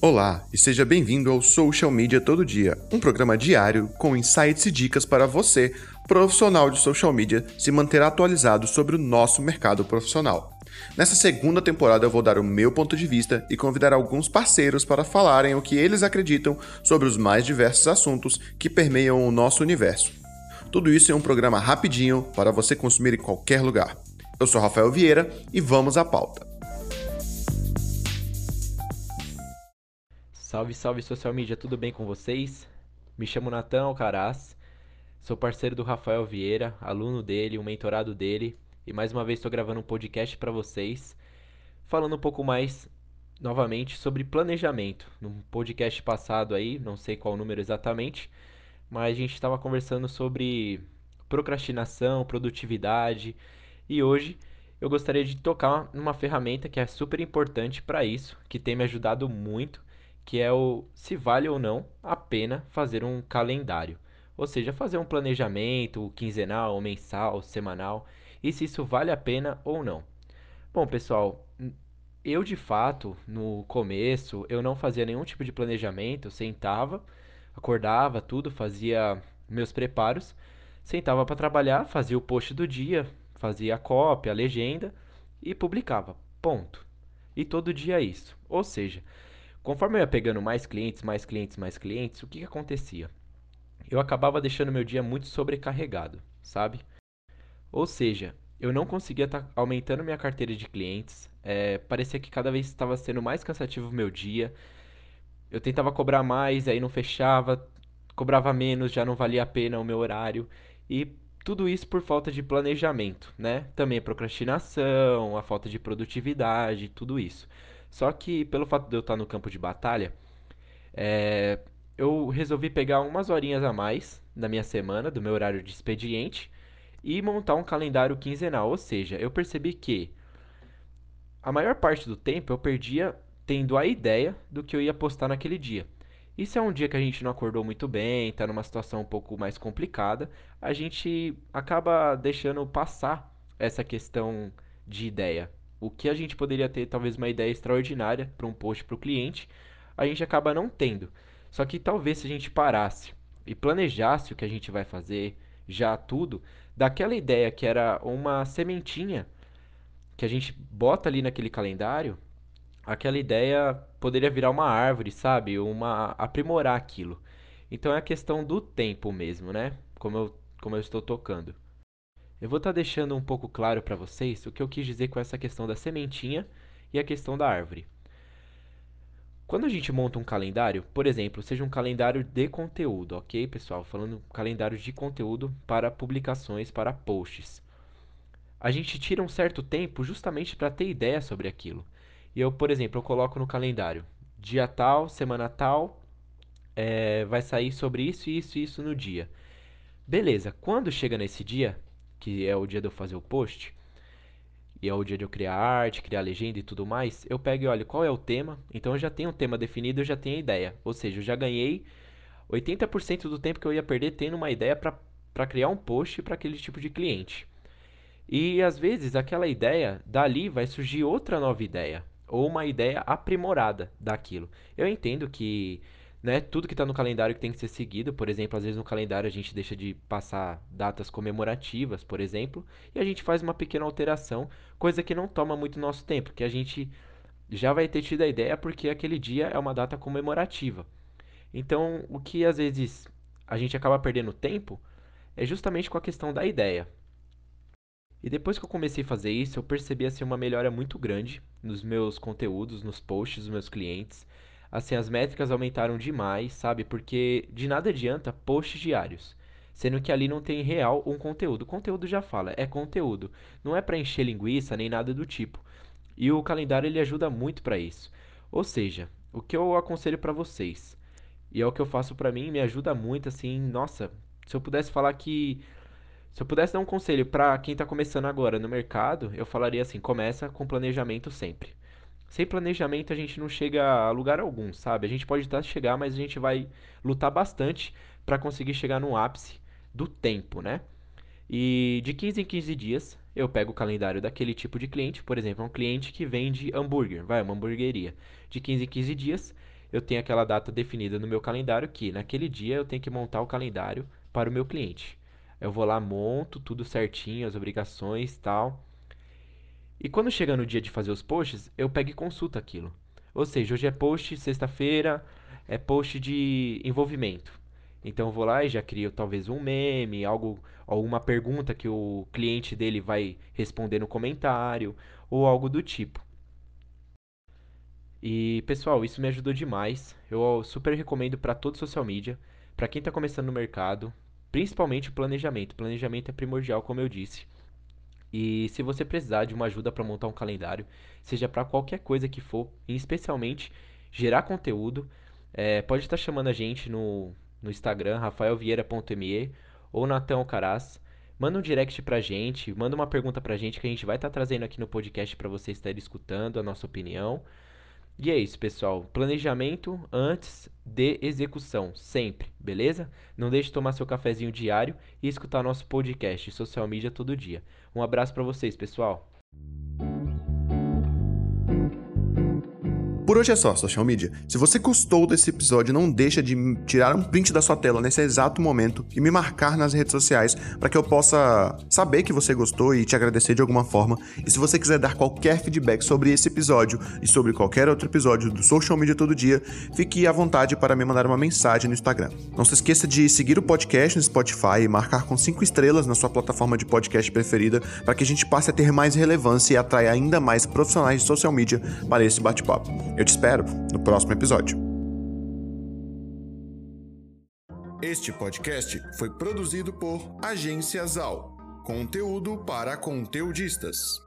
Olá e seja bem-vindo ao Social Media Todo Dia, um programa diário com insights e dicas para você, profissional de social media, se manter atualizado sobre o nosso mercado profissional. Nessa segunda temporada eu vou dar o meu ponto de vista e convidar alguns parceiros para falarem o que eles acreditam sobre os mais diversos assuntos que permeiam o nosso universo. Tudo isso em um programa rapidinho para você consumir em qualquer lugar. Eu sou Rafael Vieira e vamos à pauta. Salve, salve social media, tudo bem com vocês? Me chamo Natan Alcaraz, sou parceiro do Rafael Vieira, aluno dele, um mentorado dele, e mais uma vez estou gravando um podcast para vocês, falando um pouco mais novamente sobre planejamento. Num podcast passado aí, não sei qual número exatamente, mas a gente estava conversando sobre procrastinação, produtividade, e hoje eu gostaria de tocar numa ferramenta que é super importante para isso, que tem me ajudado muito que é o se vale ou não a pena fazer um calendário. Ou seja, fazer um planejamento quinzenal, mensal, semanal, e se isso vale a pena ou não. Bom, pessoal, eu de fato, no começo, eu não fazia nenhum tipo de planejamento, sentava, acordava, tudo, fazia meus preparos, sentava para trabalhar, fazia o post do dia, fazia a cópia, a legenda e publicava. Ponto. E todo dia é isso. Ou seja, Conforme eu ia pegando mais clientes, mais clientes, mais clientes, o que, que acontecia? Eu acabava deixando meu dia muito sobrecarregado, sabe? Ou seja, eu não conseguia estar tá aumentando minha carteira de clientes, é, parecia que cada vez estava sendo mais cansativo o meu dia. Eu tentava cobrar mais, aí não fechava, cobrava menos, já não valia a pena o meu horário. E tudo isso por falta de planejamento, né? Também a procrastinação, a falta de produtividade, tudo isso. Só que pelo fato de eu estar no campo de batalha, é, eu resolvi pegar umas horinhas a mais da minha semana, do meu horário de expediente, e montar um calendário quinzenal. Ou seja, eu percebi que a maior parte do tempo eu perdia tendo a ideia do que eu ia postar naquele dia. E se é um dia que a gente não acordou muito bem, está numa situação um pouco mais complicada, a gente acaba deixando passar essa questão de ideia o que a gente poderia ter talvez uma ideia extraordinária para um post para o cliente, a gente acaba não tendo. Só que talvez se a gente parasse e planejasse o que a gente vai fazer, já tudo, daquela ideia que era uma sementinha que a gente bota ali naquele calendário, aquela ideia poderia virar uma árvore, sabe? Uma aprimorar aquilo. Então é a questão do tempo mesmo, né? Como eu, como eu estou tocando. Eu vou estar tá deixando um pouco claro para vocês o que eu quis dizer com essa questão da sementinha e a questão da árvore. Quando a gente monta um calendário, por exemplo, seja um calendário de conteúdo, ok, pessoal? Falando calendário de conteúdo para publicações, para posts. A gente tira um certo tempo justamente para ter ideia sobre aquilo. E eu, por exemplo, eu coloco no calendário dia tal, semana tal, é, vai sair sobre isso, isso e isso no dia. Beleza, quando chega nesse dia, que é o dia de eu fazer o post, e é o dia de eu criar arte, criar legenda e tudo mais, eu pego e olho qual é o tema. Então eu já tenho um tema definido, eu já tenho a ideia. Ou seja, eu já ganhei 80% do tempo que eu ia perder tendo uma ideia para criar um post para aquele tipo de cliente. E às vezes aquela ideia, dali vai surgir outra nova ideia, ou uma ideia aprimorada daquilo. Eu entendo que né? Tudo que está no calendário que tem que ser seguido. Por exemplo, às vezes no calendário a gente deixa de passar datas comemorativas, por exemplo, e a gente faz uma pequena alteração, coisa que não toma muito nosso tempo, que a gente já vai ter tido a ideia porque aquele dia é uma data comemorativa. Então, o que às vezes a gente acaba perdendo tempo é justamente com a questão da ideia. E depois que eu comecei a fazer isso, eu percebi assim uma melhora muito grande nos meus conteúdos, nos posts dos meus clientes assim, as métricas aumentaram demais, sabe? Porque de nada adianta posts diários, sendo que ali não tem real um conteúdo. O conteúdo já fala, é conteúdo, não é para encher linguiça nem nada do tipo. E o calendário ele ajuda muito para isso. Ou seja, o que eu aconselho para vocês, e é o que eu faço para mim, me ajuda muito assim, nossa, se eu pudesse falar que se eu pudesse dar um conselho para quem está começando agora no mercado, eu falaria assim: começa com planejamento sempre. Sem planejamento a gente não chega a lugar algum, sabe? A gente pode até chegar, mas a gente vai lutar bastante para conseguir chegar no ápice do tempo, né? E de 15 em 15 dias eu pego o calendário daquele tipo de cliente, por exemplo, um cliente que vende hambúrguer, vai, uma hamburgueria. De 15 em 15 dias eu tenho aquela data definida no meu calendário que naquele dia eu tenho que montar o calendário para o meu cliente. Eu vou lá, monto tudo certinho, as obrigações, tal. E quando chega no dia de fazer os posts, eu pego e consulto aquilo. Ou seja, hoje é post sexta-feira, é post de envolvimento. Então eu vou lá e já crio talvez um meme, algo, alguma pergunta que o cliente dele vai responder no comentário ou algo do tipo. E pessoal, isso me ajudou demais. Eu super recomendo para todo social media, para quem está começando no mercado, principalmente o planejamento. planejamento é primordial, como eu disse. E se você precisar de uma ajuda para montar um calendário, seja para qualquer coisa que for, e especialmente gerar conteúdo, é, pode estar chamando a gente no, no Instagram, rafaelvieira.me ou Natão Caraz. Manda um direct pra gente, manda uma pergunta pra gente que a gente vai estar trazendo aqui no podcast para você estar escutando a nossa opinião. E é isso, pessoal. Planejamento antes de execução, sempre, beleza? Não deixe de tomar seu cafezinho diário e escutar nosso podcast Social Media todo dia. Um abraço para vocês, pessoal. Por hoje é só, social media. Se você gostou desse episódio, não deixa de tirar um print da sua tela nesse exato momento e me marcar nas redes sociais para que eu possa saber que você gostou e te agradecer de alguma forma. E se você quiser dar qualquer feedback sobre esse episódio e sobre qualquer outro episódio do Social Media Todo Dia, fique à vontade para me mandar uma mensagem no Instagram. Não se esqueça de seguir o podcast no Spotify e marcar com 5 estrelas na sua plataforma de podcast preferida para que a gente passe a ter mais relevância e atraia ainda mais profissionais de social media para esse bate-papo. Eu te espero no próximo episódio. Este podcast foi produzido por Agência Zal. Conteúdo para conteudistas.